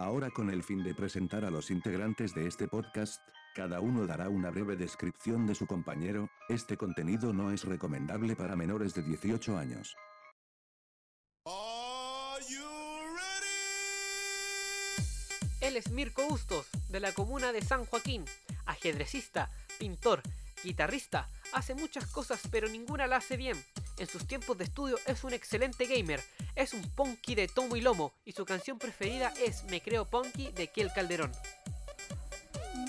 Ahora con el fin de presentar a los integrantes de este podcast, cada uno dará una breve descripción de su compañero, este contenido no es recomendable para menores de 18 años. Él es Mirko Bustos, de la comuna de San Joaquín, ajedrecista, pintor, guitarrista, hace muchas cosas pero ninguna la hace bien. En sus tiempos de estudio es un excelente gamer, es un punky de tomo y lomo y su canción preferida es Me creo punky de Kiel Calderón.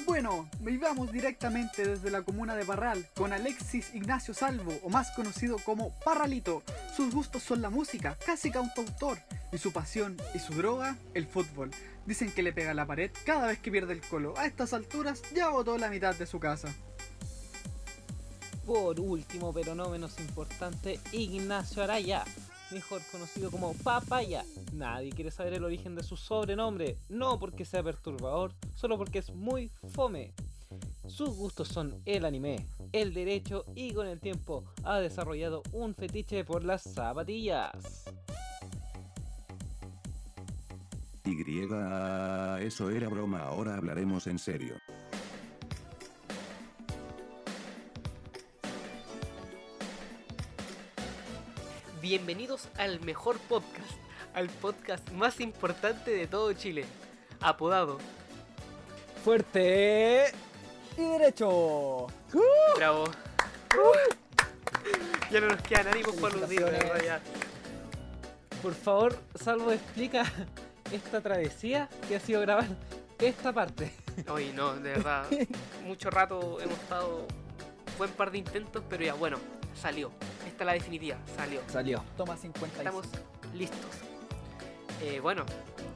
Bueno, vivamos directamente desde la comuna de Parral con Alexis Ignacio Salvo, o más conocido como Parralito. Sus gustos son la música, casi cantautor, y su pasión y su droga, el fútbol. Dicen que le pega la pared cada vez que pierde el colo. A estas alturas ya botó la mitad de su casa. Por último, pero no menos importante, Ignacio Araya, mejor conocido como Papaya. Nadie quiere saber el origen de su sobrenombre, no porque sea perturbador, solo porque es muy fome. Sus gustos son el anime, el derecho y con el tiempo ha desarrollado un fetiche por las zapatillas. Y, eso era broma, ahora hablaremos en serio. Bienvenidos al mejor podcast, al podcast más importante de todo Chile, apodado Fuerte y derecho. Bravo. Ya no nos los días, de verdad, ya. Por favor, Salvo, explica esta travesía que ha sido grabar esta parte. Oye, no, de verdad, mucho rato hemos estado, buen par de intentos, pero ya, bueno, salió. Esta es la definitiva, salió. Salió. Toma 50. Estamos listos. Eh, bueno,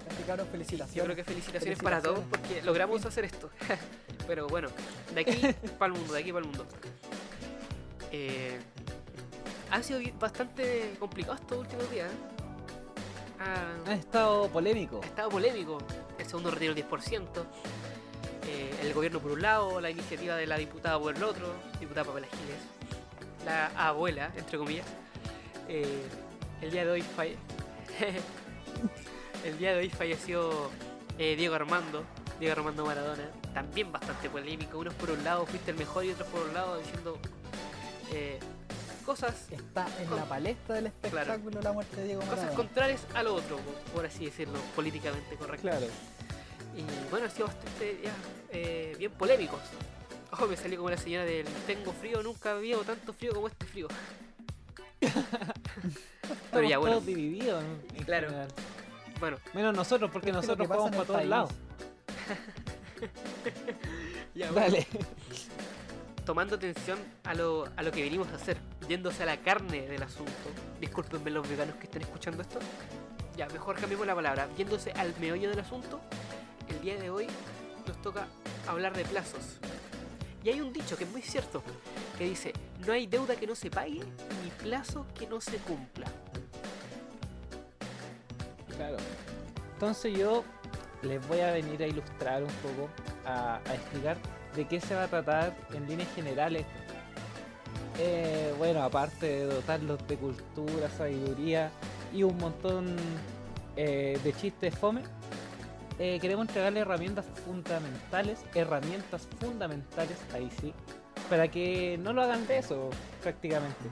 Explicaron felicitaciones. yo creo que felicitaciones para todos porque logramos hacer esto. Pero bueno, de aquí para el mundo, de aquí para el mundo. Eh, ha sido bastante complicado estos últimos días. ¿eh? Ha, Ha estado polémico. ha estado polémico. El segundo retiro del 10%. eh, el gobierno por un lado, la iniciativa de la diputada por el otro, diputada Pamela Giles, la abuela, entre comillas. Eh, el día de hoy falle- el día de hoy falleció eh, Diego Armando, Diego Armando Maradona, también bastante polémico. Unos por un lado fuiste el mejor y otros por un lado diciendo eh, cosas Está en Con- la palestra del espectáculo la muerte de Diego cosas Maradona. contrarias al otro, por- por así decirlo, políticamente correcto. Claro. Y bueno, ha sido bastante ya, eh, bien polémicos. Ojo, me salió como la señora del tengo frío, nunca había tanto frío como este frío. Pero ya bueno, todos divididos. ¿no? Claro. general. bueno, Menos nosotros, porque Es nosotros en para todos lados. ya bueno. Dale. tomando atención a lo, a lo que venimos a hacer, yéndose a la carne del asunto. Discúlpenme los veganos que estén escuchando esto. Ya, mejor cambiemos la palabra. Yéndose al meollo del asunto, el día de hoy nos toca hablar de plazos. Y hay un dicho que es muy cierto, que dice, no hay deuda que no se pague ni plazo que no se cumpla. Claro. Entonces yo les voy a venir a ilustrar un poco, a, explicar de qué se va a tratar en líneas generales. Eh, bueno, aparte de dotarlos de cultura, sabiduría y un montón eh, de chistes fome, eh, queremos entregarles herramientas fundamentales, herramientas fundamentales, ahí sí, para que no lo hagan de eso prácticamente.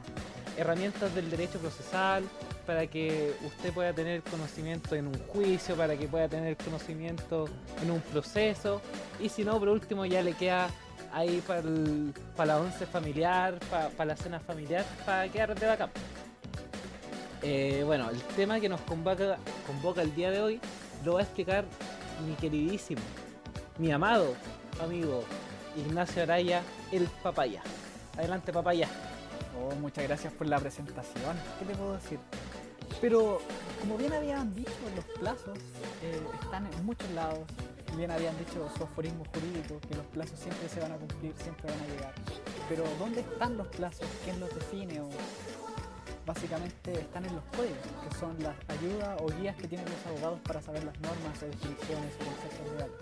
Herramientas del derecho procesal, para que usted pueda tener conocimiento en un juicio, para que pueda tener conocimiento en un proceso, y si no, por último ya le queda ahí para la once familiar, para la cena familiar, para quedar de bacán. Eh, bueno, el tema que nos convoca, convoca el día de hoy lo va a explicar mi queridísimo, mi amado amigo Ignacio Araya, el papaya. Adelante, papaya. Oh, muchas gracias por la presentación. ¿Qué te puedo decir? Pero, como bien habían dicho, los plazos eh, están en muchos lados. Bien habían dicho su aforismo jurídico, que los plazos siempre se van a cumplir, siempre van a llegar. Pero, ¿dónde están los plazos? ¿Quién los define? O, básicamente están en los códigos, que son las ayudas o guías que tienen los abogados para saber las normas definiciones o conceptos legales.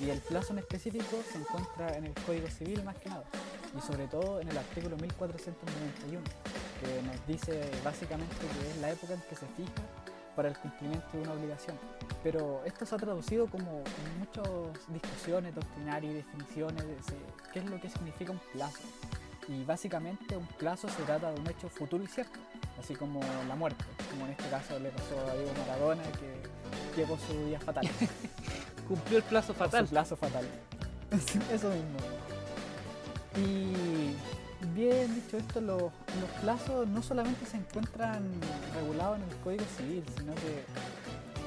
Y el plazo en específico se encuentra en el Código Civil más que nada, y sobre todo en el artículo 1491, que nos dice básicamente que es la época en que se fija para el cumplimiento de una obligación. Pero esto se ha traducido como en muchas discusiones doctrinarias y definiciones de qué es lo que significa un plazo. Y básicamente un plazo se trata de un hecho futuro y cierto, así como la muerte, como en este caso le pasó a Diego Maradona que llegó su día fatal. Cumplió el plazo o fatal. Su plazo fatal. Eso mismo. Y bien dicho esto, los, los plazos no solamente se encuentran regulados en el Código Civil, sino que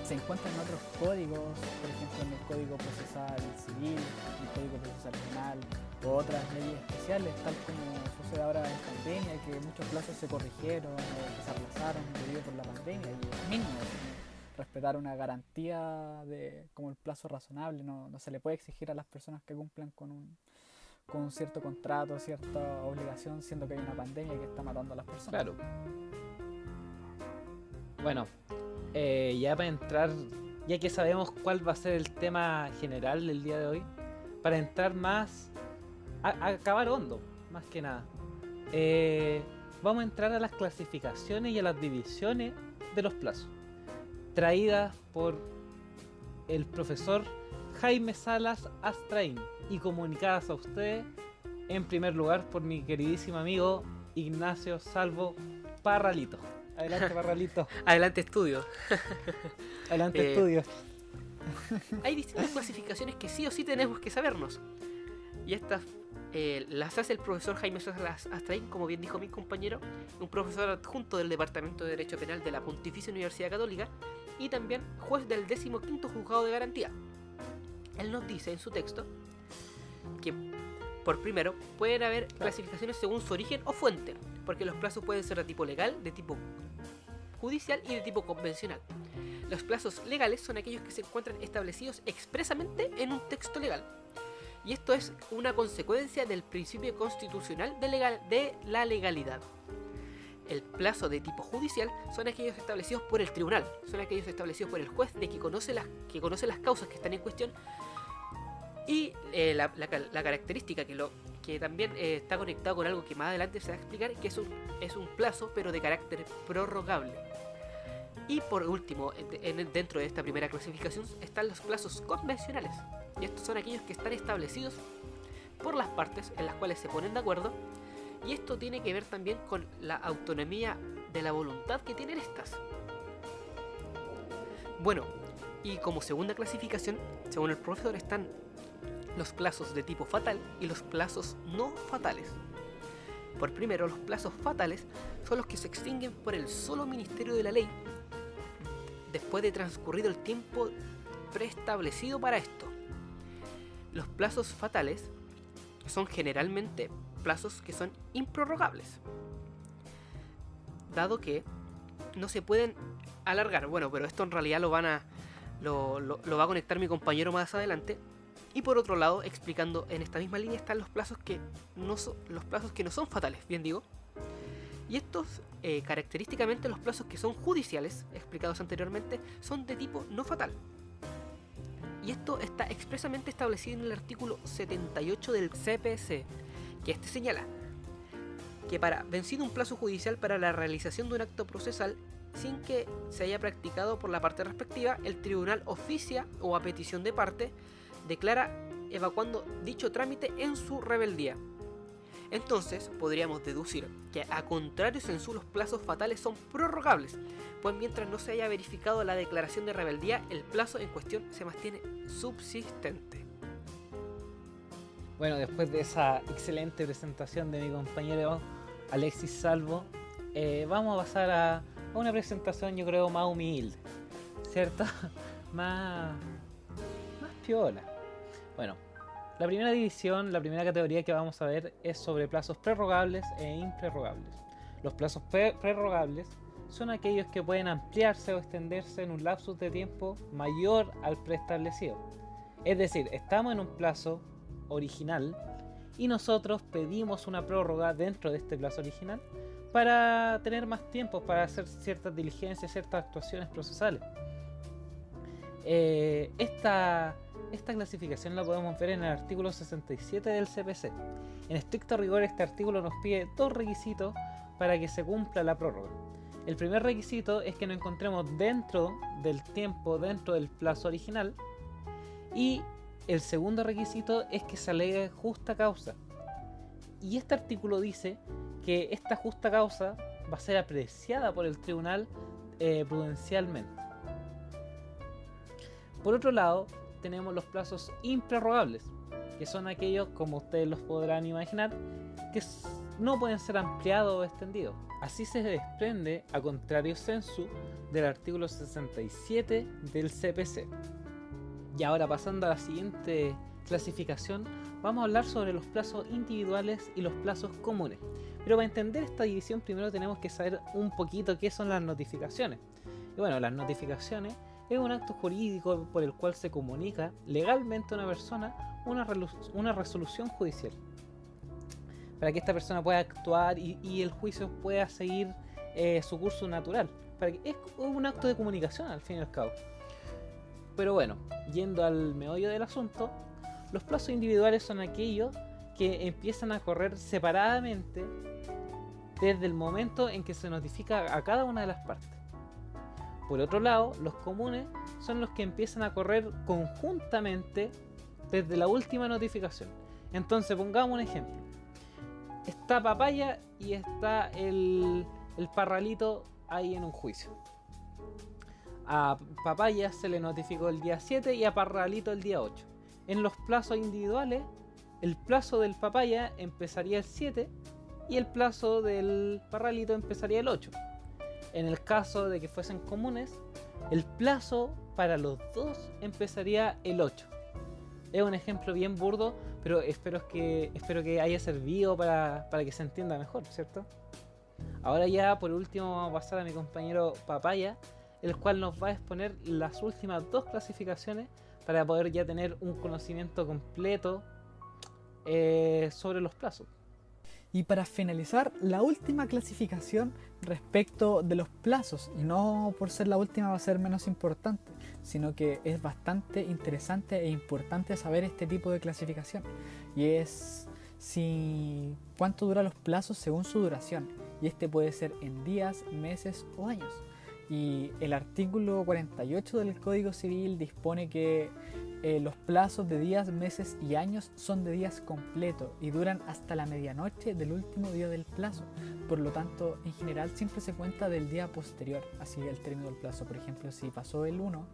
se encuentran en otros códigos, por ejemplo en el Código Procesal Civil, el Código Procesal Penal otras leyes especiales, tal como sucede ahora en pandemia, que muchos plazos se corrigieron o que se aplazaron debido por la pandemia y es mínimo. respetar una garantía de como el plazo razonable, no, no se le puede exigir a las personas que cumplan con un, con un cierto contrato, cierta obligación, siendo que hay una pandemia que está matando a las personas. Claro. Bueno, eh, ya para entrar, ya que sabemos cuál va a ser el tema general del día de hoy, para entrar más, a, a acabar hondo, más que nada, eh, vamos a entrar a las clasificaciones y a las divisiones de los plazos, traídas por el profesor Jaime Salas Astraín y comunicadas a ustedes en primer lugar por mi queridísimo amigo Ignacio Salvo Parralito. Adelante, Parralito. Adelante, estudio. Adelante, Eh, estudio. Hay distintas clasificaciones que sí o sí tenemos que sabernos. Y estas eh, las hace el profesor Jaime Sosa Astraín, como bien dijo mi compañero, un profesor adjunto del Departamento de Derecho Penal de la Pontificia Universidad Católica y también juez del 15 Juzgado de Garantía. Él nos dice en su texto que, por primero, pueden haber clasificaciones según su origen o fuente, porque los plazos pueden ser de tipo legal, de tipo judicial y de tipo convencional. Los plazos legales son aquellos que se encuentran establecidos expresamente en un texto legal. Y esto es una consecuencia del principio constitucional de, la legalidad. El plazo de tipo judicial son aquellos establecidos por el tribunal, son aquellos establecidos por el juez de que conoce las, causas que están en cuestión y eh, la, la ca- la característica que, también eh, está conectado con algo que más adelante se va a explicar, que es un, es un plazo pero de carácter prorrogable. Y por último, en- en- dentro de esta primera clasificación están los plazos convencionales. Y estos son aquellos que están establecidos por las partes en las cuales se ponen de acuerdo. Y esto tiene que ver también con la autonomía de la voluntad que tienen estas. Bueno, y como segunda clasificación, según el profesor, están los plazos de tipo fatal y los plazos no fatales. Por primero, los plazos fatales son los que se extinguen por el solo ministerio de la ley después de transcurrido el tiempo preestablecido para esto. Los plazos fatales son generalmente plazos que son improrrogables, dado que no se pueden alargar. Bueno, pero esto en realidad lo van a lo, va a conectar mi compañero más adelante. Y por otro lado, explicando en esta misma línea están los plazos que no son los plazos que no son fatales, bien digo. Y estos, eh, característicamente los plazos que son judiciales, explicados anteriormente, son de tipo no fatal. Y esto está expresamente establecido en el artículo 78 del CPC, que este señala que para vencido un plazo judicial para la realización de un acto procesal sin que se haya practicado por la parte respectiva, el tribunal oficia o a petición de parte declara evacuando dicho trámite en su rebeldía. Entonces podríamos deducir que a su los plazos fatales son prorrogables, pues mientras no se haya verificado la declaración de rebeldía, el plazo en cuestión se mantiene subsistente. Bueno, después de esa excelente presentación de mi compañero Alexis Salvo, eh, vamos a pasar a, una presentación yo creo más humilde, ¿cierto? más, más piola. Bueno, la primera división, la primera categoría que vamos a ver es sobre plazos prorrogables e improrrogables. Los plazos pre- prorrogables son aquellos que pueden ampliarse o extenderse en un lapsus de tiempo mayor al preestablecido. Es decir, estamos en un plazo original y nosotros pedimos una prórroga dentro de este plazo original para tener más tiempo para hacer ciertas diligencias, ciertas actuaciones procesales. Eh, esta, esta clasificación la podemos ver en el artículo 67 del CPC. En estricto rigor este artículo nos pide dos requisitos para que se cumpla la prórroga. El primer requisito es que nos encontremos dentro del tiempo, dentro del plazo original. Y el segundo requisito es que se alegue justa causa. Y este artículo dice que esta justa causa va a ser apreciada por el tribunal eh, prudencialmente. Por otro lado, tenemos los plazos improrrogables, que son aquellos, como ustedes los podrán imaginar, que no pueden ser ampliados o extendidos. Así se desprende, a contrario sensu, del artículo 67 del CPC. Y ahora pasando a la siguiente clasificación, vamos a hablar sobre los plazos individuales y los plazos comunes. Pero para entender esta división primero tenemos que saber un poquito qué son las notificaciones. Y bueno, las notificaciones es un acto jurídico por el cual se comunica legalmente a una persona una, una resolución judicial. Para que esta persona pueda actuar y, el juicio pueda seguir eh, su curso natural. Es un acto de comunicación al fin y al cabo. Pero bueno, yendo al meollo del asunto, los plazos individuales son aquellos que empiezan a correr separadamente desde el momento en que se notifica a cada una de las partes. Por otro lado, los comunes son los que empiezan a correr conjuntamente desde la última notificación. Entonces, pongamos un ejemplo. Está Papaya y está el, Parralito ahí en un juicio. A Papaya se le notificó el día 7 y a Parralito el día 8. En los plazos individuales, el plazo del Papaya empezaría el 7 y el plazo del Parralito empezaría el 8. En el caso de que fuesen comunes, el plazo para los dos empezaría el 8. Es un ejemplo bien burdo, pero espero que, espero que haya servido para, para que se entienda mejor, ¿cierto? Ahora ya por último vamos a pasar a mi compañero Papaya, el cual nos va a exponer las últimas dos clasificaciones para poder ya tener un conocimiento completo eh, sobre los plazos. Y para finalizar, la última clasificación respecto de los plazos, y no por ser la última va a ser menos importante, sino que es bastante interesante e importante saber este tipo de clasificación. Y es si cuánto duran los plazos según su duración. Y este puede ser en días, meses o años. Y el artículo 48 del Código Civil dispone que eh, los plazos de días, meses y años son de días completos y duran hasta la medianoche del último día del plazo. Por lo tanto, en general siempre se cuenta del día posterior, así el término del plazo. Por ejemplo, si pasó el 1,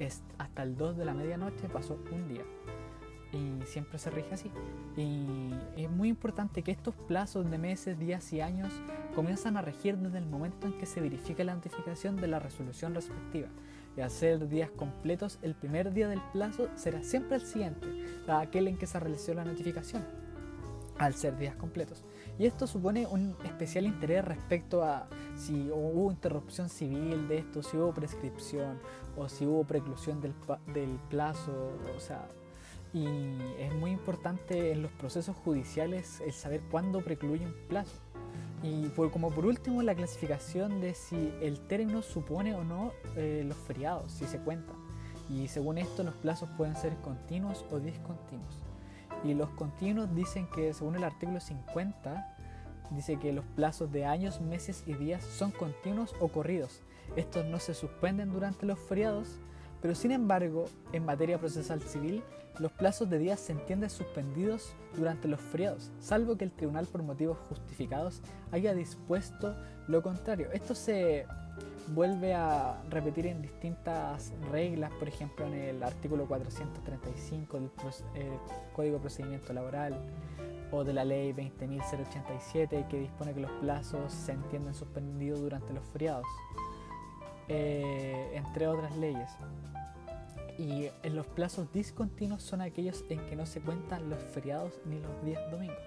es hasta el 2 de la medianoche pasó un día. Y siempre se rige así. Y es muy importante que estos plazos de meses, días y años comienzan a regir desde el momento en que se verifica la notificación de la resolución respectiva y hacer días completos, el primer día del plazo será siempre el siguiente, aquel en que se realizó la notificación, al ser días completos. Y esto supone un especial interés respecto a si hubo interrupción civil de esto, si hubo prescripción o si hubo preclusión del, del plazo, o sea, y es muy importante en los procesos judiciales el saber cuándo precluye un plazo. Y por, como por último, la clasificación de si el término supone o no eh, los feriados, si se cuentan. Y según esto, los plazos pueden ser continuos o discontinuos. Y los continuos dicen que, según el artículo 50, dice que los plazos de años, meses y días son continuos o corridos. Estos no se suspenden durante los feriados, pero sin embargo, en materia procesal civil, los plazos de días se entienden suspendidos durante los feriados, salvo que el tribunal por motivos justificados haya dispuesto lo contrario. Esto se vuelve a repetir en distintas reglas, por ejemplo en el artículo 435 del eh, Código de Procedimiento Laboral o de la ley 20.087 que dispone que los plazos se entienden suspendidos durante los feriados, eh, entre otras leyes. Y en los plazos discontinuos son aquellos en que no se cuentan los feriados ni los días domingos.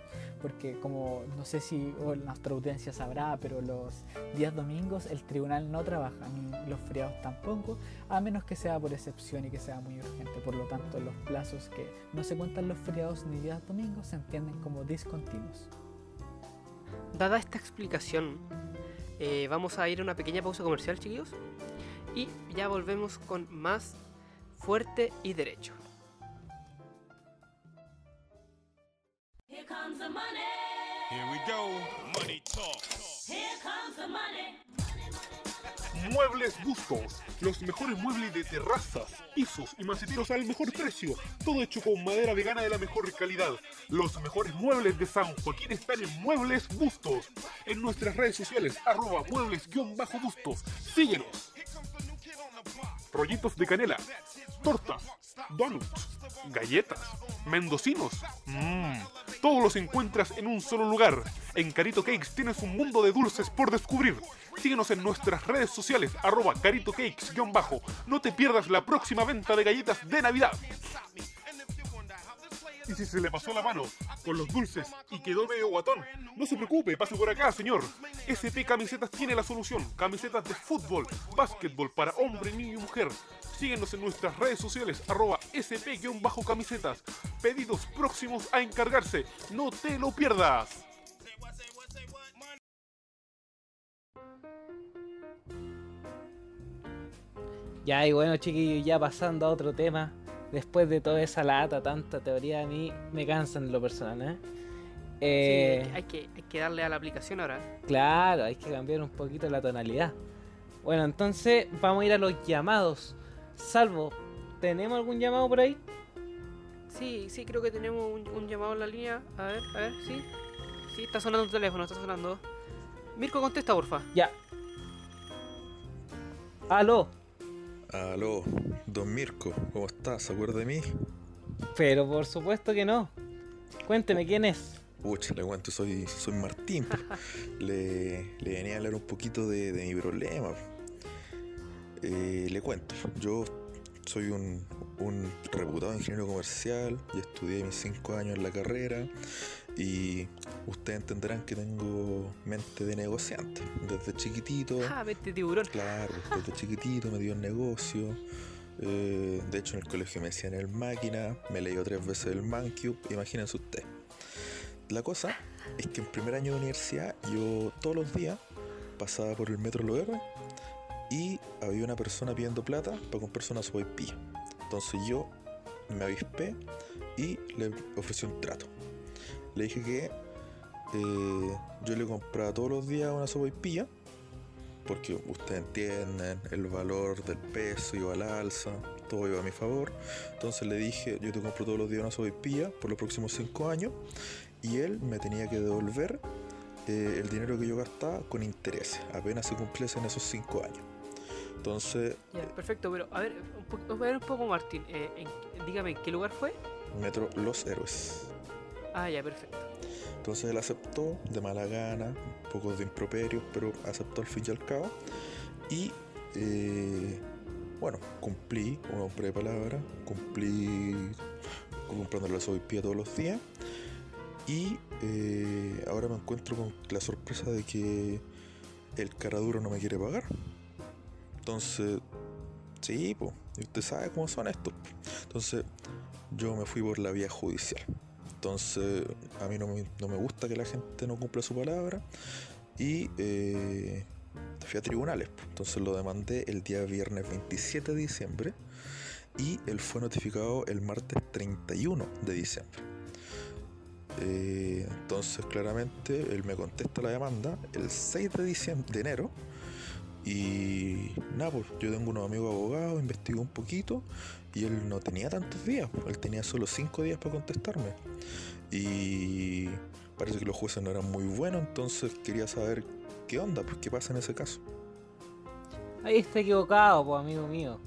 Porque como no sé si nuestra audiencia sabrá, pero los días domingos el tribunal no trabaja, ni los feriados tampoco, a menos que sea por excepción y que sea muy urgente. Por lo tanto, los plazos que no se cuentan los feriados ni días domingos se entienden como discontinuos. Dada esta explicación, eh, vamos a ir a una pequeña pausa comercial, chiquillos. Y ya volvemos con más fuerte y derecho. Muebles Bustos. Los mejores muebles de terrazas, pisos y maceteros al mejor precio. Todo hecho con madera vegana de la mejor calidad. Los mejores muebles de San Joaquín están en Muebles Bustos. En nuestras redes sociales, arroba muebles-bustos. Síguenos. Rollitos de canela, tortas, donuts, galletas, mendocinos. Mmm, todos los encuentras en un solo lugar. En Carito Cakes tienes un mundo de dulces por descubrir. Síguenos en nuestras redes sociales, arroba Carito Cakes-bajo. No te pierdas la próxima venta de galletas de Navidad. Y si se le pasó la mano con los dulces y quedó medio guatón, no se preocupe, pase por acá, señor. SP Camisetas tiene la solución. Camisetas de fútbol, básquetbol para hombre, niño y mujer. Síguenos en nuestras redes sociales, arroba SP-camisetas. Pedidos próximos a encargarse. No te lo pierdas. Ya, y bueno, chiquillos, ya pasando a otro tema. Después de toda esa lata, tanta teoría, a mí me cansan lo personal, ¿eh? Sí, Eh, hay, que, hay que darle a la aplicación ahora. Claro, hay que cambiar un poquito la tonalidad. Bueno, entonces vamos a ir a los llamados. Salvo, ¿tenemos algún llamado por ahí? Sí, sí, creo que tenemos un, un llamado en la línea. A ver, a ver, sí. Sí, está sonando tu teléfono, está sonando. Mirko, contesta, porfa. Ya. Aló. Aló, don Mirko, ¿cómo estás? ¿Se acuerda de mí? Pero por supuesto que no. Cuénteme quién es. Pucha, le cuento, soy, soy Martín. le, le venía a hablar un poquito de, de mi problema. Eh, le cuento, yo soy un, un reputado ingeniero comercial y estudié mis cinco años en la carrera y ustedes entenderán que tengo mente de negociante. Desde chiquitito Ah, vete tiburón. Claro, desde chiquitito me dio el negocio. Eh, de hecho, en el colegio me decían el máquina, me leyó tres veces el Mancube, imagínense usted. La cosa es que en primer año de universidad yo todos los días pasaba por el metro Loer y había una persona pidiendo plata para comprarse una sopaipilla. Entonces yo me avispé y le ofrecí un trato. Le dije que eh, yo le compraba todos los días una sopaipilla porque ustedes entienden el valor del peso iba al alza, todo iba a mi favor. Entonces le dije, yo te compro todos los días una sopaipilla por los próximos cinco años y él me tenía que devolver eh, el dinero que yo gastaba con intereses, apenas se cumpliesen esos cinco años. Entonces, Ya, perfecto, pero a ver, un, po- a ver un poco, Martín. eh, en- dígame, ¿en qué lugar fue? Metro Los Héroes. Ah, ya, perfecto. Entonces él aceptó de mala gana, un poco de improperios, pero aceptó al fin y al cabo. Y eh, bueno, cumplí, un hombre de palabra, cumplí comprando la sopaipilla todos los días. Y eh, ahora me encuentro con la sorpresa de que el caraduro no me quiere pagar. Entonces, sí, pues, usted sabe cómo son estos. Entonces, yo me fui por la vía judicial. Entonces, a mí no me, no me gusta que la gente no cumpla su palabra. Y eh, fui a tribunales. po. Entonces lo demandé el día viernes 27 de diciembre. Y él fue notificado el martes 31 de diciembre. Eh, entonces, claramente, él me contesta la demanda el 6 de, diciembre, de enero. Y nada, pues yo tengo unos amigos abogados, investigué un poquito y él no tenía tantos días, pues, él tenía solo 5 días para contestarme. Y parece que los jueces no eran muy buenos, entonces quería saber qué onda, pues qué pasa en ese caso. Ahí está equivocado, pues amigo mío.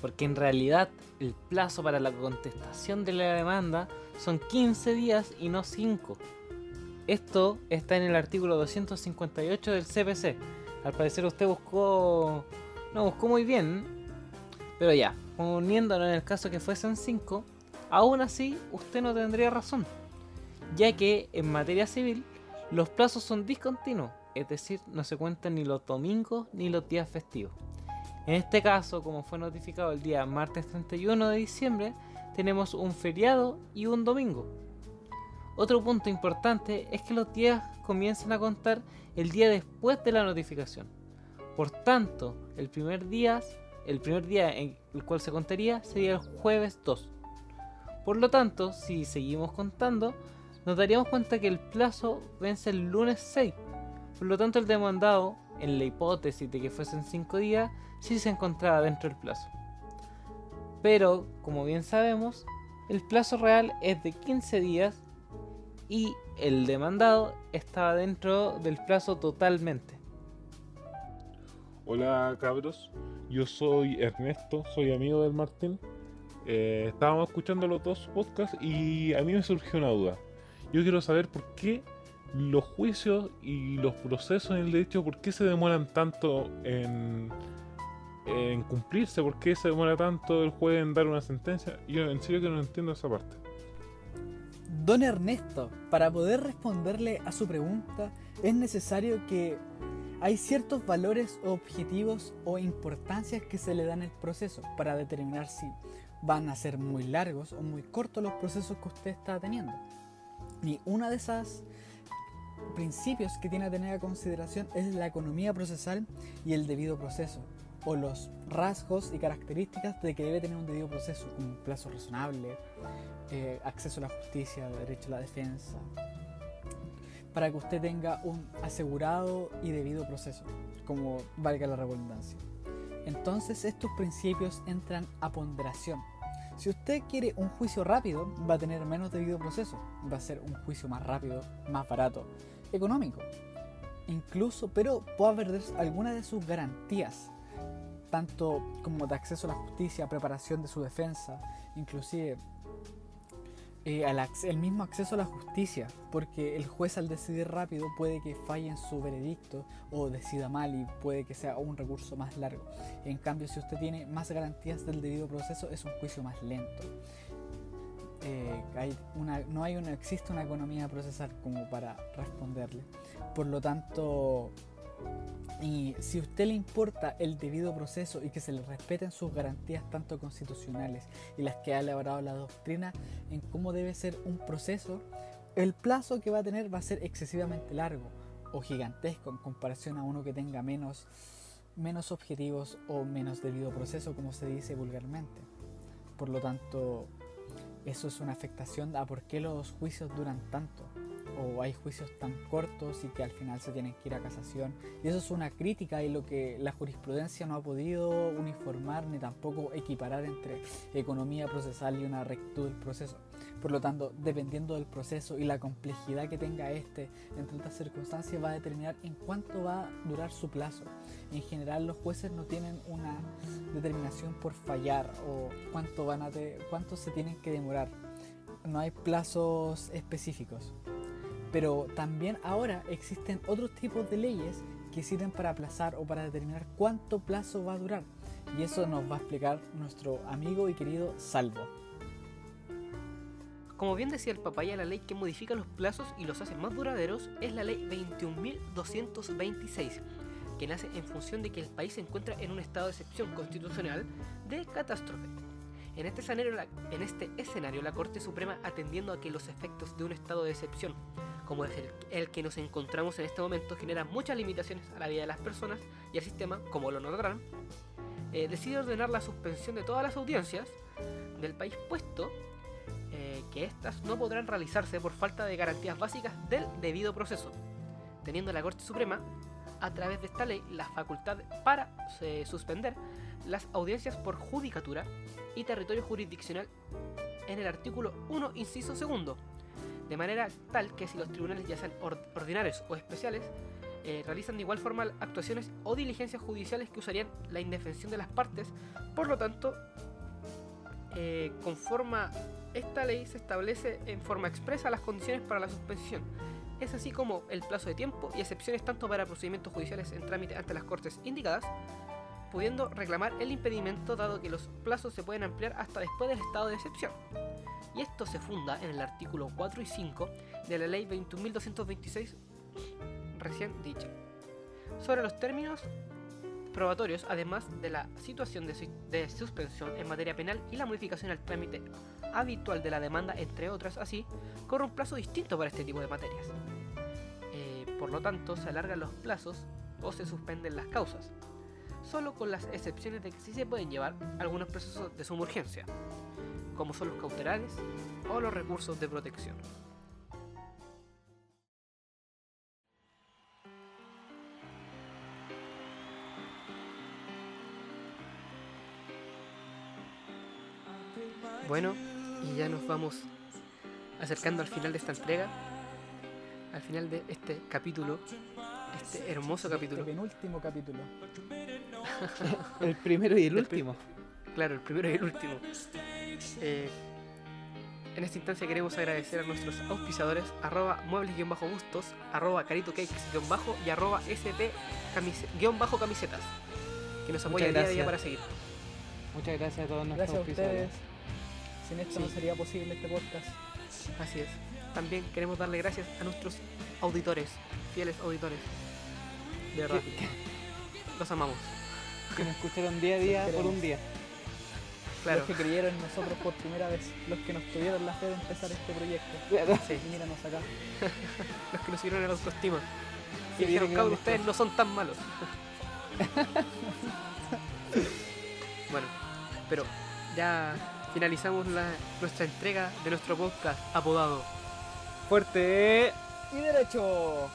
Porque en realidad el plazo para la contestación de la demanda son 15 días y no 5. Esto está en el artículo 258 del CPC. Al parecer usted buscó... No, buscó muy bien. Pero ya, poniéndolo en el caso que fuesen 5, aún así usted no tendría razón. Ya que en materia civil los plazos son discontinuos, es decir, no se cuentan ni los domingos ni los días festivos. En este caso, como fue notificado el día martes 31 de diciembre, tenemos un feriado y un domingo. Otro punto importante es que los días comienzan a contar el día después de la notificación. Por tanto, el primer día, el primer día en el cual se contaría sería el jueves 2. Por lo tanto, si seguimos contando, nos daríamos cuenta que el plazo vence el lunes 6. Por lo tanto, el demandado en la hipótesis de que fuesen 5 días, sí se encontraba dentro del plazo. Pero, como bien sabemos, el plazo real es de 15 días y el demandado estaba dentro del plazo totalmente. Hola cabros, yo soy Ernesto, soy amigo del Martín. Eh, estábamos escuchando los dos podcasts y a mí me surgió una duda. Yo quiero saber por qué los juicios y los procesos en el derecho, por qué se demoran tanto en, en cumplirse, por qué se demora tanto el juez en dar una sentencia. Yo en serio que no entiendo esa parte. Don Ernesto, para poder responderle a su pregunta, es necesario que hay ciertos valores objetivos o importancias que se le dan al proceso para determinar si van a ser muy largos o muy cortos los procesos que usted está teniendo. Y una de esas principios que tiene que tener a consideración es la economía procesal y el debido proceso, o los rasgos y características de que debe tener un debido proceso, un plazo razonable, eh, acceso a la justicia, derecho a la defensa, para que usted tenga un asegurado y debido proceso, como valga la redundancia. Entonces estos principios entran a ponderación. Si usted quiere un juicio rápido, va a tener menos debido proceso, va a ser un juicio más rápido, más barato, económico. Incluso, pero puede perder algunas de sus garantías, tanto como de acceso a la justicia, preparación de su defensa, inclusive eh, el mismo acceso a la justicia, porque el juez al decidir rápido puede que falle en su veredicto o decida mal y puede que sea un recurso más largo. En cambio, si usted tiene más garantías del debido proceso, es un juicio más lento. Eh, hay una, no hay una, existe una economía procesal como para responderle. Por lo tanto, y si a usted le importa el debido proceso y que se le respeten sus garantías tanto constitucionales y las que ha elaborado la doctrina en cómo debe ser un proceso, el plazo que va a tener va a ser excesivamente largo o gigantesco en comparación a uno que tenga menos, menos objetivos o menos debido proceso, como se dice vulgarmente. Por lo tanto, eso es una afectación a por qué los juicios duran tanto o hay juicios tan cortos y que al final se tienen que ir a casación. Y eso es una crítica y lo que la jurisprudencia no ha podido uniformar ni tampoco equiparar entre economía procesal y una rectitud del proceso. Por lo tanto, dependiendo del proceso y la complejidad que tenga este en tantas circunstancias, va a determinar en cuánto va a durar su plazo. En general, los jueces no tienen una determinación por fallar o cuánto, van a cuánto se tienen que demorar. No hay plazos específicos. Pero también ahora existen otros tipos de leyes que sirven para aplazar o para determinar cuánto plazo va a durar. Y eso nos va a explicar nuestro amigo y querido Salvo. Como bien decía el papaya, la ley que modifica los plazos y los hace más duraderos es la ley 21.226, que nace en función de que el país se encuentra en un estado de excepción constitucional de catástrofe. En este, escenario, la, en este escenario, la Corte Suprema, atendiendo a que los efectos de un estado de excepción, como es el, el que nos encontramos en este momento, generan muchas limitaciones a la vida de las personas y al sistema, como lo notarán, eh, decide ordenar la suspensión de todas las audiencias del país puesto eh, que éstas no podrán realizarse por falta de garantías básicas del debido proceso, teniendo la Corte Suprema, a través de esta ley, la facultad para eh, suspender las audiencias por judicatura y territorio jurisdiccional en el artículo 1, inciso segundo, de manera tal que si los tribunales, ya sean or- ordinarios o especiales, eh, realizan de igual forma actuaciones o diligencias judiciales que usarían la indefensión de las partes, por lo tanto, eh, conforma esta ley se establece en forma expresa las condiciones para la suspensión. Es así como el plazo de tiempo y excepciones tanto para procedimientos judiciales en trámite ante las cortes indicadas, pudiendo reclamar el impedimento dado que los plazos se pueden ampliar hasta después del estado de excepción. Y esto se funda en el artículo 4 y 5 de la ley 21.226 recién dicha. Sobre los términos probatorios, además de la situación de, su- de suspensión en materia penal y la modificación al trámite habitual de la demanda, entre otras, así, corre un plazo distinto para este tipo de materias. Eh, por lo tanto, se alargan los plazos o se suspenden las causas, solo con las excepciones de que sí se pueden llevar algunos procesos de suma urgencia, como son los cautelares o los recursos de protección. Bueno, y ya nos vamos acercando al final de esta entrega, al final de este capítulo, este hermoso capítulo. El penúltimo capítulo. el primero y el último. Claro, el primero y el último. Eh, en esta instancia queremos agradecer a nuestros auspiciadores, arroba muebles-bustos, arroba caritocakes-bajo y arroba st-camisetas, que nos apoyan día a día para seguir. Muchas gracias a todos nuestros Gracias a auspiciadores. Sin esto no sería posible este podcast. Así es. También queremos darle gracias a nuestros auditores, fieles auditores. De verdad, los amamos. Que nos escucharon día a día por un día. Claro, Los que creyeron en nosotros por primera vez. Los que nos tuvieron la fe de empezar este proyecto. sí, Y míranos acá. los que nos sirvieron en autoestima. Y Que dijeron, grandes ustedes no son tan malos. bueno, pero ya finalizamos la- nuestra entrega de nuestro podcast apodado Fuerte. Y derecho.